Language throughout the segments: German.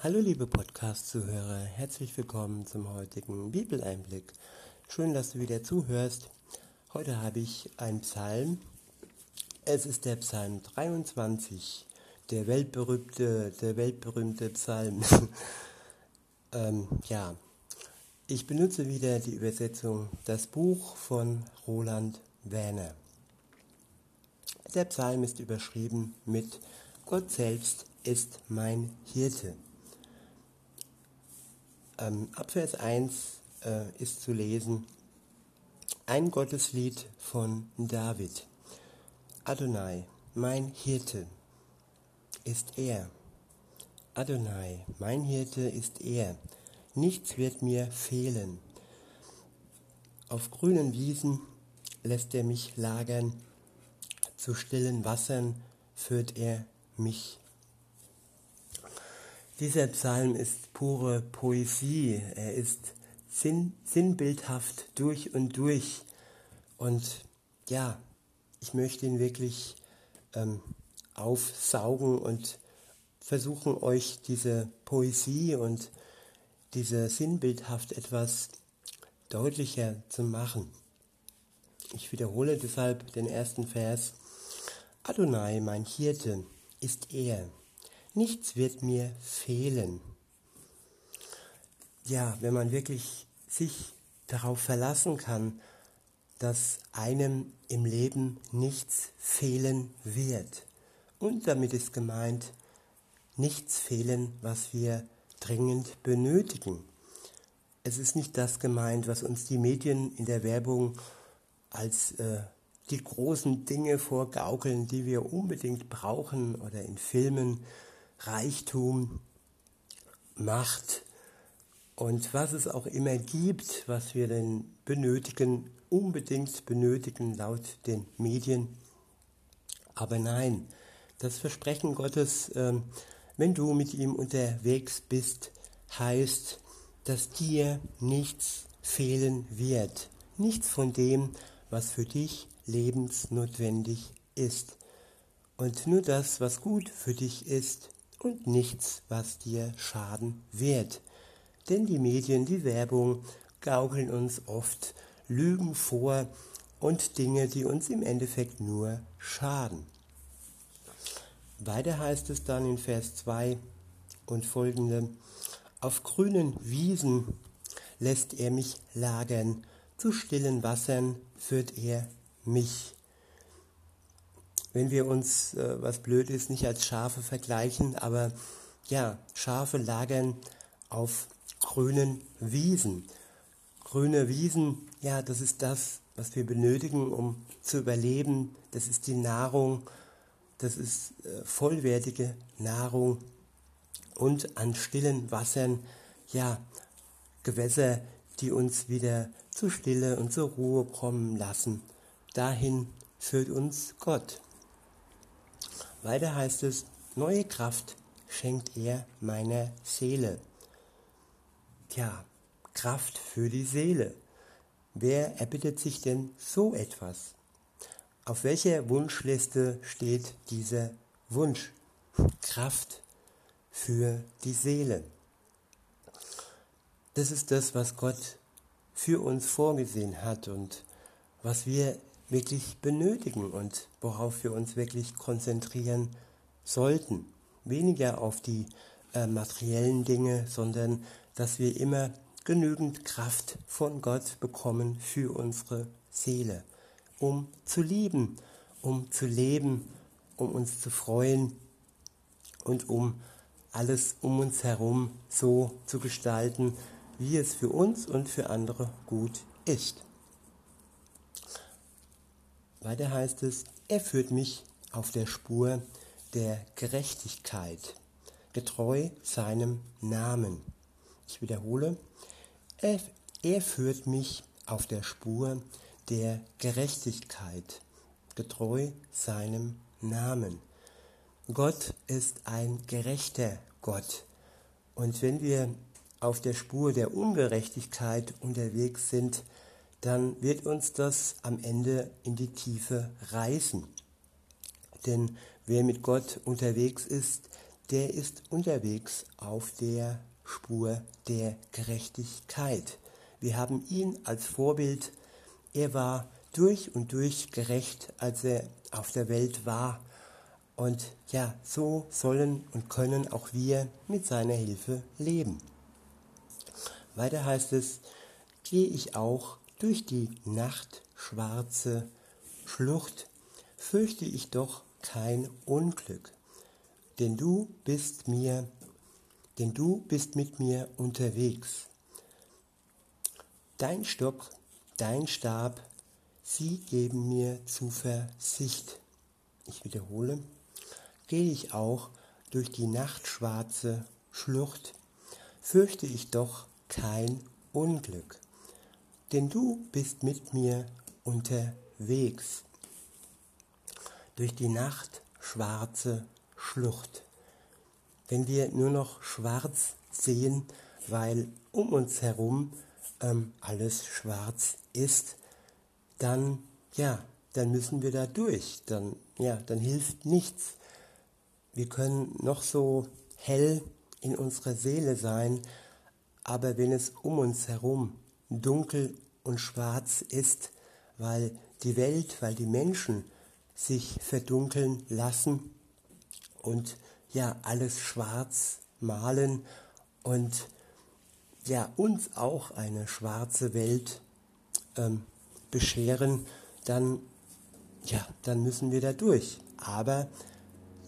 Hallo liebe Podcast-Zuhörer, herzlich willkommen zum heutigen Bibeleinblick. Schön, dass du wieder zuhörst. Heute habe ich einen Psalm. Es ist der Psalm 23, der weltberühmte, der weltberühmte Psalm. ähm, ja, ich benutze wieder die Übersetzung Das Buch von Roland Werner. Der Psalm ist überschrieben mit Gott selbst ist mein Hirte. Ähm, ab Vers 1 äh, ist zu lesen ein Gotteslied von David. Adonai, mein Hirte, ist er. Adonai, mein Hirte ist er. Nichts wird mir fehlen. Auf grünen Wiesen lässt er mich lagern, zu stillen Wassern führt er mich dieser Psalm ist pure Poesie. Er ist sinn, sinnbildhaft durch und durch. Und ja, ich möchte ihn wirklich ähm, aufsaugen und versuchen euch diese Poesie und diese sinnbildhaft etwas deutlicher zu machen. Ich wiederhole deshalb den ersten Vers. Adonai, mein Hirte, ist er Nichts wird mir fehlen. Ja, wenn man wirklich sich darauf verlassen kann, dass einem im Leben nichts fehlen wird. Und damit ist gemeint, nichts fehlen, was wir dringend benötigen. Es ist nicht das gemeint, was uns die Medien in der Werbung als äh, die großen Dinge vorgaukeln, die wir unbedingt brauchen oder in Filmen Reichtum, Macht und was es auch immer gibt, was wir denn benötigen, unbedingt benötigen laut den Medien. Aber nein, das Versprechen Gottes, ähm, wenn du mit ihm unterwegs bist, heißt, dass dir nichts fehlen wird. Nichts von dem, was für dich lebensnotwendig ist. Und nur das, was gut für dich ist, und nichts, was dir schaden wird. Denn die Medien, die Werbung gaukeln uns oft Lügen vor und Dinge, die uns im Endeffekt nur schaden. Weiter heißt es dann in Vers 2 und folgende, auf grünen Wiesen lässt er mich lagern, zu stillen Wassern führt er mich wenn wir uns, äh, was blöd ist, nicht als Schafe vergleichen, aber ja, Schafe lagern auf grünen Wiesen. Grüne Wiesen, ja, das ist das, was wir benötigen, um zu überleben. Das ist die Nahrung, das ist äh, vollwertige Nahrung. Und an stillen Wassern, ja, Gewässer, die uns wieder zur Stille und zur Ruhe kommen lassen. Dahin führt uns Gott. Weiter heißt es, neue Kraft schenkt er meiner Seele. Tja, Kraft für die Seele. Wer erbittet sich denn so etwas? Auf welcher Wunschliste steht dieser Wunsch? Kraft für die Seele. Das ist das, was Gott für uns vorgesehen hat und was wir wirklich benötigen und worauf wir uns wirklich konzentrieren sollten. Weniger auf die äh, materiellen Dinge, sondern dass wir immer genügend Kraft von Gott bekommen für unsere Seele, um zu lieben, um zu leben, um uns zu freuen und um alles um uns herum so zu gestalten, wie es für uns und für andere gut ist. Weiter heißt es, er führt mich auf der Spur der Gerechtigkeit, getreu seinem Namen. Ich wiederhole, er, er führt mich auf der Spur der Gerechtigkeit, getreu seinem Namen. Gott ist ein gerechter Gott. Und wenn wir auf der Spur der Ungerechtigkeit unterwegs sind, dann wird uns das am Ende in die Tiefe reißen. Denn wer mit Gott unterwegs ist, der ist unterwegs auf der Spur der Gerechtigkeit. Wir haben ihn als Vorbild. Er war durch und durch gerecht, als er auf der Welt war. Und ja, so sollen und können auch wir mit seiner Hilfe leben. Weiter heißt es, gehe ich auch durch die nachtschwarze Schlucht, fürchte ich doch kein Unglück, denn du bist mir, denn du bist mit mir unterwegs. Dein Stock, dein Stab, sie geben mir Zuversicht. Ich wiederhole, gehe ich auch durch die nachtschwarze Schlucht, fürchte ich doch kein Unglück, denn du bist mit mir unterwegs durch die Nacht schwarze Schlucht. Wenn wir nur noch schwarz sehen, weil um uns herum ähm, alles schwarz ist, dann ja, dann müssen wir da durch. Dann ja, dann hilft nichts. Wir können noch so hell in unserer Seele sein, aber wenn es um uns herum dunkel und schwarz ist, weil die Welt, weil die Menschen sich verdunkeln lassen und ja, alles schwarz malen und ja, uns auch eine schwarze Welt ähm, bescheren, dann, ja, dann müssen wir da durch. Aber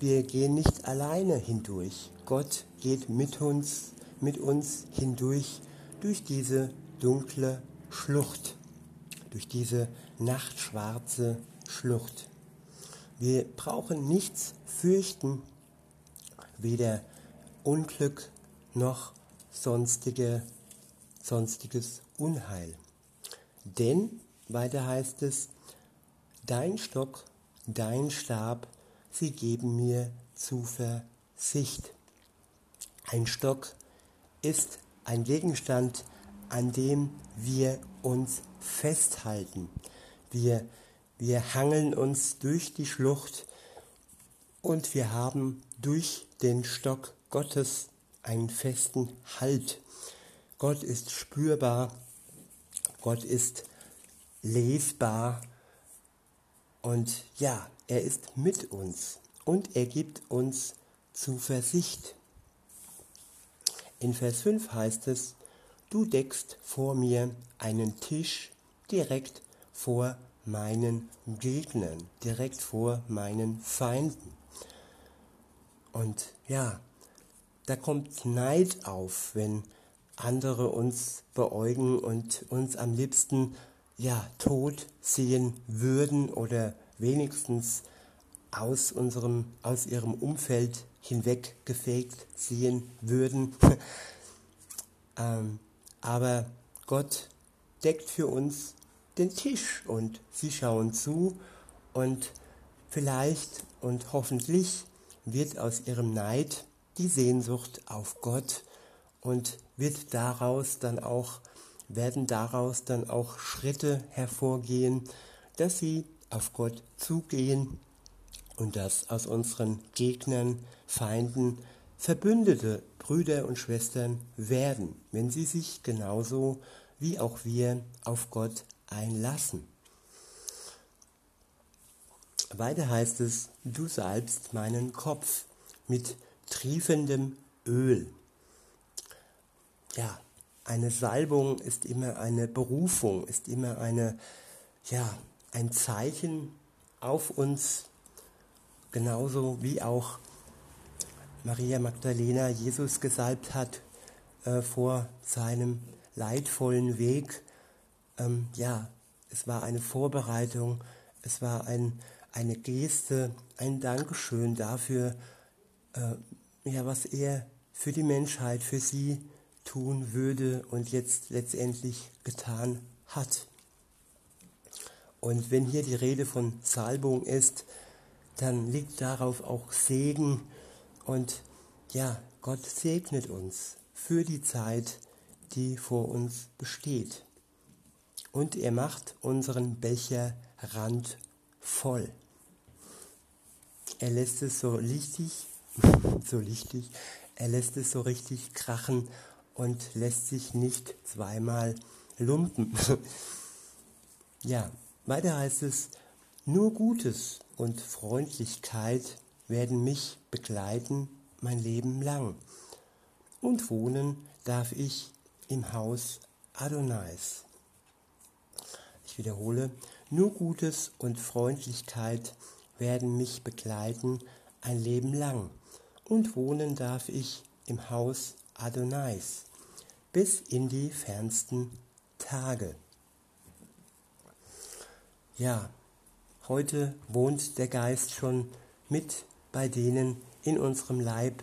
wir gehen nicht alleine hindurch. Gott geht mit uns, mit uns hindurch durch diese dunkle Schlucht, durch diese nachtschwarze Schlucht. Wir brauchen nichts fürchten, weder Unglück noch sonstige, sonstiges Unheil. Denn, weiter heißt es, dein Stock, dein Stab, sie geben mir Zuversicht. Ein Stock ist ein Gegenstand, an dem wir uns festhalten. Wir wir hangeln uns durch die Schlucht und wir haben durch den Stock Gottes einen festen Halt. Gott ist spürbar, Gott ist lesbar und ja, er ist mit uns und er gibt uns Zuversicht. In Vers 5 heißt es, du deckst vor mir einen Tisch direkt vor meinen Gegnern, direkt vor meinen Feinden. Und ja, da kommt Neid auf, wenn andere uns beäugen und uns am liebsten ja tot sehen würden oder wenigstens aus unserem aus ihrem Umfeld hinweggefegt sehen würden. ähm, aber Gott deckt für uns den Tisch und sie schauen zu und vielleicht und hoffentlich wird aus ihrem Neid die Sehnsucht auf Gott und wird daraus dann auch werden daraus dann auch Schritte hervorgehen, dass sie auf Gott zugehen und dass aus unseren Gegnern, Feinden Verbündete, Brüder und Schwestern werden, wenn sie sich genauso wie auch wir auf Gott einlassen. Weiter heißt es, du salbst meinen Kopf mit triefendem Öl. Ja, eine Salbung ist immer eine Berufung, ist immer eine, ja, ein Zeichen auf uns, genauso wie auch Maria Magdalena Jesus gesalbt hat äh, vor seinem leidvollen Weg ähm, ja, es war eine Vorbereitung, es war ein, eine Geste, ein Dankeschön dafür, äh, ja, was er für die Menschheit, für sie tun würde und jetzt letztendlich getan hat. Und wenn hier die Rede von Salbung ist, dann liegt darauf auch Segen und ja, Gott segnet uns für die Zeit, die vor uns besteht und er macht unseren Becherrand voll. Er lässt es so richtig so lichtig. Er lässt es so richtig krachen und lässt sich nicht zweimal lumpen. ja, weiter heißt es, nur Gutes und Freundlichkeit werden mich begleiten mein Leben lang. Und wohnen darf ich im Haus Adonais. Ich wiederhole, nur Gutes und Freundlichkeit werden mich begleiten ein Leben lang. Und wohnen darf ich im Haus Adonais bis in die fernsten Tage. Ja, heute wohnt der Geist schon mit bei denen in unserem Leib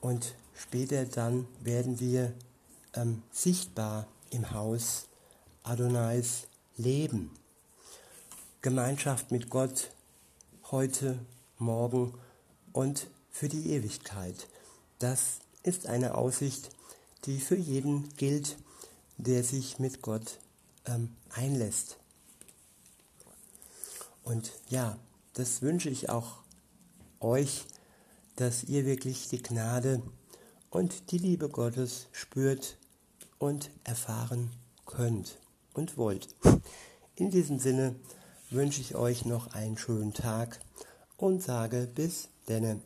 und später dann werden wir ähm, sichtbar im Haus Adonais leben. Gemeinschaft mit Gott heute, morgen und für die Ewigkeit. Das ist eine Aussicht, die für jeden gilt, der sich mit Gott ähm, einlässt. Und ja, das wünsche ich auch euch, dass ihr wirklich die Gnade und die Liebe Gottes spürt und erfahren könnt und wollt. In diesem Sinne wünsche ich euch noch einen schönen Tag und sage bis denne.